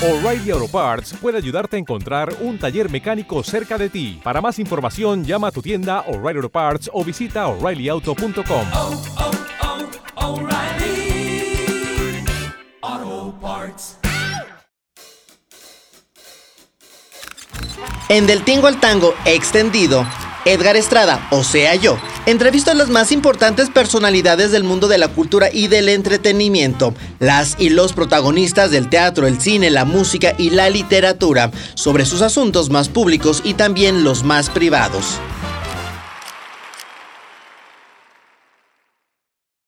O'Reilly Auto Parts puede ayudarte a encontrar un taller mecánico cerca de ti. Para más información, llama a tu tienda O'Reilly Auto Parts o visita oreillyauto.com. oh, oh, Parts. En Del Tingo al Tango extendido, Edgar Estrada, o sea yo, entrevisto a las más importantes personalidades del mundo de la cultura y del entretenimiento, las y los protagonistas del teatro, el cine, la música y la literatura, sobre sus asuntos más públicos y también los más privados.